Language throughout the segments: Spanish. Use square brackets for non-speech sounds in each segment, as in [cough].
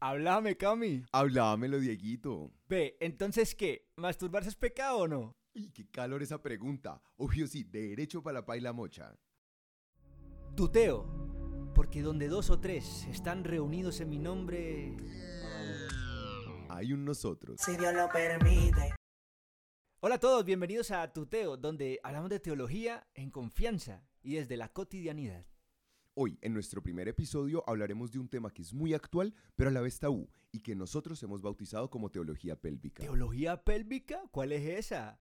Háblame, Cami. Hablámelo, Dieguito. Ve, entonces, ¿qué? ¿Masturbarse es pecado o no? Uy, qué calor esa pregunta. Obvio sí, derecho para la paila mocha. Tuteo. Porque donde dos o tres están reunidos en mi nombre... Hay un nosotros. Si Dios lo permite. Hola a todos, bienvenidos a Tuteo, donde hablamos de teología en confianza y desde la cotidianidad. Hoy, en nuestro primer episodio, hablaremos de un tema que es muy actual, pero a la vez tabú, y que nosotros hemos bautizado como teología pélvica. ¿Teología pélvica? ¿Cuál es esa?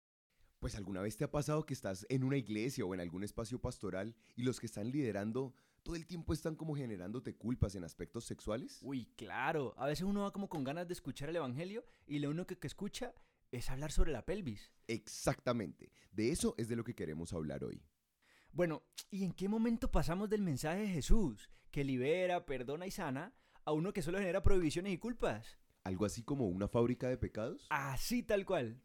Pues alguna vez te ha pasado que estás en una iglesia o en algún espacio pastoral y los que están liderando todo el tiempo están como generándote culpas en aspectos sexuales? Uy, claro. A veces uno va como con ganas de escuchar el evangelio y lo único que escucha es hablar sobre la pelvis. Exactamente. De eso es de lo que queremos hablar hoy. Bueno, ¿y en qué momento pasamos del mensaje de Jesús, que libera, perdona y sana, a uno que solo genera prohibiciones y culpas? ¿Algo así como una fábrica de pecados? Así tal cual.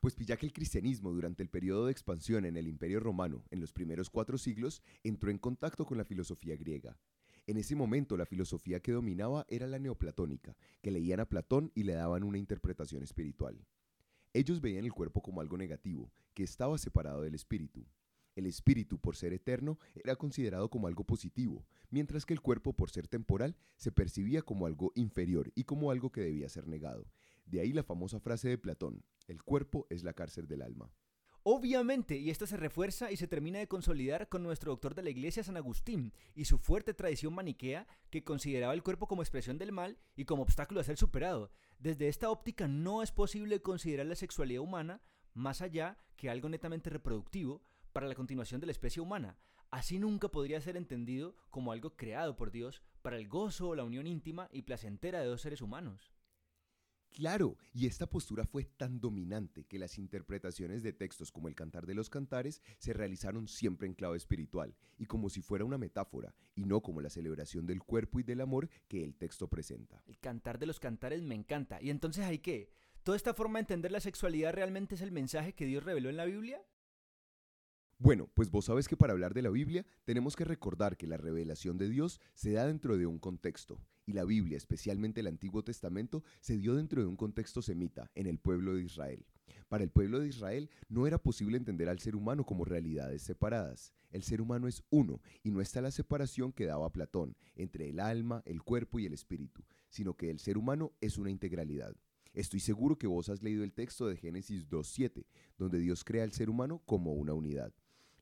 Pues pilla que el cristianismo durante el periodo de expansión en el Imperio Romano, en los primeros cuatro siglos, entró en contacto con la filosofía griega. En ese momento la filosofía que dominaba era la neoplatónica, que leían a Platón y le daban una interpretación espiritual. Ellos veían el cuerpo como algo negativo, que estaba separado del espíritu. El espíritu, por ser eterno, era considerado como algo positivo, mientras que el cuerpo, por ser temporal, se percibía como algo inferior y como algo que debía ser negado. De ahí la famosa frase de Platón, el cuerpo es la cárcel del alma. Obviamente, y esto se refuerza y se termina de consolidar con nuestro doctor de la iglesia San Agustín y su fuerte tradición maniquea que consideraba el cuerpo como expresión del mal y como obstáculo a ser superado. Desde esta óptica no es posible considerar la sexualidad humana más allá que algo netamente reproductivo, para la continuación de la especie humana. Así nunca podría ser entendido como algo creado por Dios para el gozo o la unión íntima y placentera de dos seres humanos. Claro, y esta postura fue tan dominante que las interpretaciones de textos como el Cantar de los Cantares se realizaron siempre en clave espiritual y como si fuera una metáfora, y no como la celebración del cuerpo y del amor que el texto presenta. El Cantar de los Cantares me encanta. ¿Y entonces hay qué? ¿Toda esta forma de entender la sexualidad realmente es el mensaje que Dios reveló en la Biblia? Bueno, pues vos sabes que para hablar de la Biblia tenemos que recordar que la revelación de Dios se da dentro de un contexto, y la Biblia, especialmente el Antiguo Testamento, se dio dentro de un contexto semita, en el pueblo de Israel. Para el pueblo de Israel no era posible entender al ser humano como realidades separadas. El ser humano es uno, y no está la separación que daba Platón entre el alma, el cuerpo y el espíritu, sino que el ser humano es una integralidad. Estoy seguro que vos has leído el texto de Génesis 2.7, donde Dios crea al ser humano como una unidad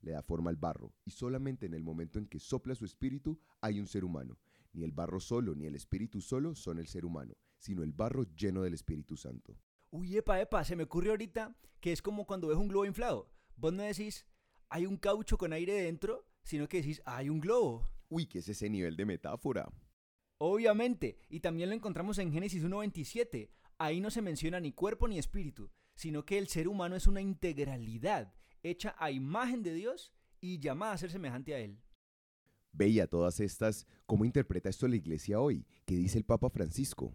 le da forma al barro, y solamente en el momento en que sopla su espíritu hay un ser humano. Ni el barro solo ni el espíritu solo son el ser humano, sino el barro lleno del Espíritu Santo. Uy, epa, epa, se me ocurre ahorita que es como cuando ves un globo inflado. Vos no decís, hay un caucho con aire dentro, sino que decís, hay un globo. Uy, ¿qué es ese nivel de metáfora? Obviamente, y también lo encontramos en Génesis 1.27. Ahí no se menciona ni cuerpo ni espíritu, sino que el ser humano es una integralidad hecha a imagen de Dios y llamada a ser semejante a Él. Veía todas estas, ¿cómo interpreta esto la iglesia hoy? ¿Qué dice el Papa Francisco?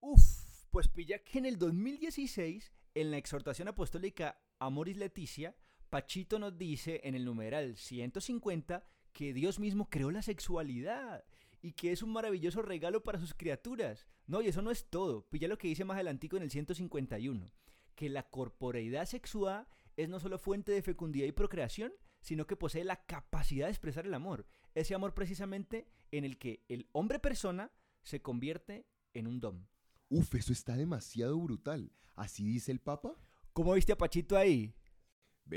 Uf, pues pilla que en el 2016, en la exhortación apostólica Amoris Leticia, Pachito nos dice en el numeral 150 que Dios mismo creó la sexualidad y que es un maravilloso regalo para sus criaturas. No, y eso no es todo. Pilla lo que dice más adelantico en el 151, que la corporeidad sexual es no solo fuente de fecundidad y procreación, sino que posee la capacidad de expresar el amor. Ese amor precisamente en el que el hombre persona se convierte en un dom. Uf, eso está demasiado brutal. ¿Así dice el Papa? ¿Cómo viste a Pachito ahí?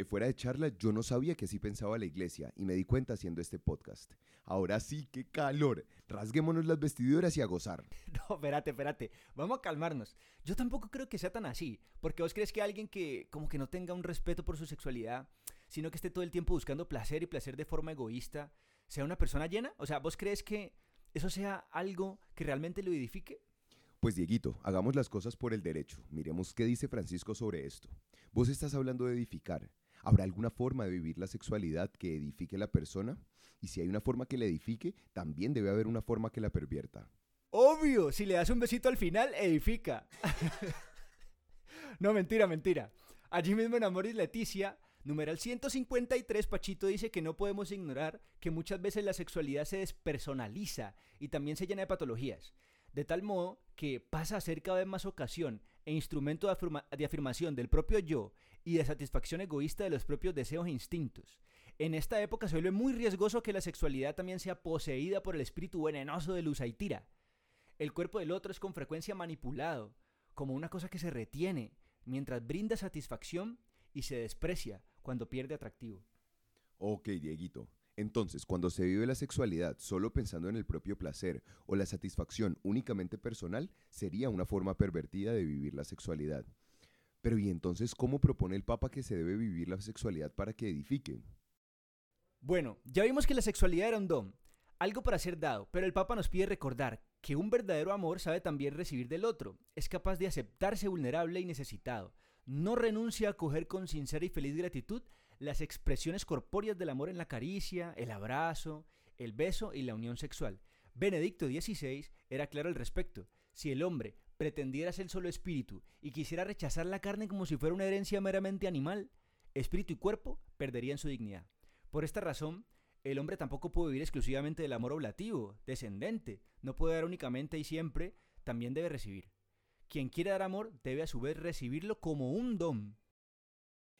Fuera de charla, yo no sabía que así pensaba la iglesia y me di cuenta haciendo este podcast. Ahora sí, qué calor. Rasguémonos las vestiduras y a gozar. [laughs] No, espérate, espérate. Vamos a calmarnos. Yo tampoco creo que sea tan así, porque vos crees que alguien que como que no tenga un respeto por su sexualidad, sino que esté todo el tiempo buscando placer y placer de forma egoísta, sea una persona llena? O sea, ¿vos crees que eso sea algo que realmente lo edifique? Pues Dieguito, hagamos las cosas por el derecho. Miremos qué dice Francisco sobre esto. Vos estás hablando de edificar. ¿Habrá alguna forma de vivir la sexualidad que edifique la persona? Y si hay una forma que la edifique, también debe haber una forma que la pervierta. Obvio, si le das un besito al final, edifica. [laughs] no, mentira, mentira. Allí mismo en Amoris Leticia, numeral 153, Pachito dice que no podemos ignorar que muchas veces la sexualidad se despersonaliza y también se llena de patologías. De tal modo que pasa a ser cada vez más ocasión e instrumento de, afirmación del propio yo y de satisfacción egoísta de los propios deseos e instintos. En esta época se vuelve muy riesgoso que la sexualidad también sea poseída por el espíritu venenoso de Lusaitira. El cuerpo del otro es con frecuencia manipulado, como una cosa que se retiene, mientras brinda satisfacción y se desprecia cuando pierde atractivo. Ok, Dieguito. Entonces, cuando se vive la sexualidad solo pensando en el propio placer o la satisfacción únicamente personal, sería una forma pervertida de vivir la sexualidad. Pero ¿y entonces cómo propone el Papa que se debe vivir la sexualidad para que edifique? Bueno, ya vimos que la sexualidad era un don, algo para ser dado, pero el Papa nos pide recordar que un verdadero amor sabe también recibir del otro, es capaz de aceptarse vulnerable y necesitado, no renuncia a acoger con sincera y feliz gratitud las expresiones corpóreas del amor en la caricia, el abrazo, el beso y la unión sexual. Benedicto XVI era claro al respecto. Si el hombre pretendiera ser solo espíritu y quisiera rechazar la carne como si fuera una herencia meramente animal, espíritu y cuerpo perderían su dignidad. Por esta razón, el hombre tampoco puede vivir exclusivamente del amor oblativo, descendente, no puede dar únicamente y siempre, también debe recibir. Quien quiere dar amor debe a su vez recibirlo como un don.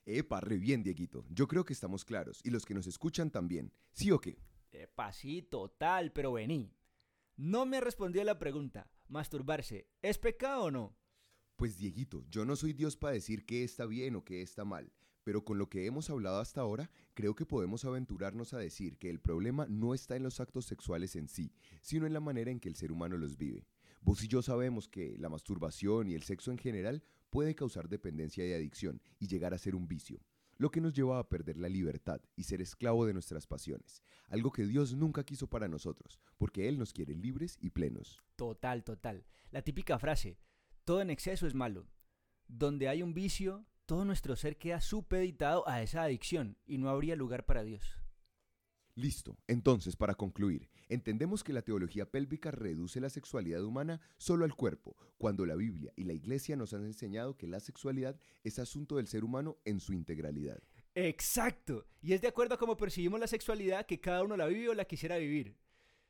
Epa, re bien, Dieguito. Yo creo que estamos claros, y los que nos escuchan también. ¿Sí o qué? Epa, sí, total, pero vení. No me respondió a la pregunta. ¿Masturbarse es pecado o no? Pues Dieguito, yo no soy Dios para decir qué está bien o qué está mal, pero con lo que hemos hablado hasta ahora, creo que podemos aventurarnos a decir que el problema no está en los actos sexuales en sí, sino en la manera en que el ser humano los vive. Vos y yo sabemos que la masturbación y el sexo en general puede causar dependencia y adicción y llegar a ser un vicio lo que nos lleva a perder la libertad y ser esclavo de nuestras pasiones, algo que Dios nunca quiso para nosotros, porque Él nos quiere libres y plenos. Total, total. La típica frase, todo en exceso es malo. Donde hay un vicio, todo nuestro ser queda supeditado a esa adicción y no habría lugar para Dios. Listo, entonces para concluir, entendemos que la teología pélvica reduce la sexualidad humana solo al cuerpo, cuando la Biblia y la Iglesia nos han enseñado que la sexualidad es asunto del ser humano en su integralidad. Exacto, y es de acuerdo a cómo percibimos la sexualidad que cada uno la vive o la quisiera vivir.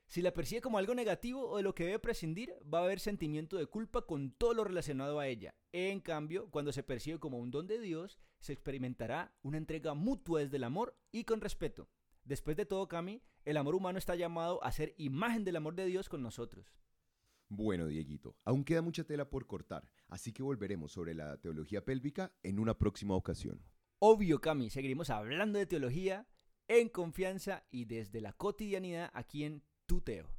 Si la percibe como algo negativo o de lo que debe prescindir, va a haber sentimiento de culpa con todo lo relacionado a ella. En cambio, cuando se percibe como un don de Dios, se experimentará una entrega mutua desde el amor y con respeto. Después de todo, Cami, el amor humano está llamado a ser imagen del amor de Dios con nosotros. Bueno, Dieguito, aún queda mucha tela por cortar, así que volveremos sobre la teología pélvica en una próxima ocasión. Obvio, Cami, seguiremos hablando de teología en confianza y desde la cotidianidad aquí en Tuteo.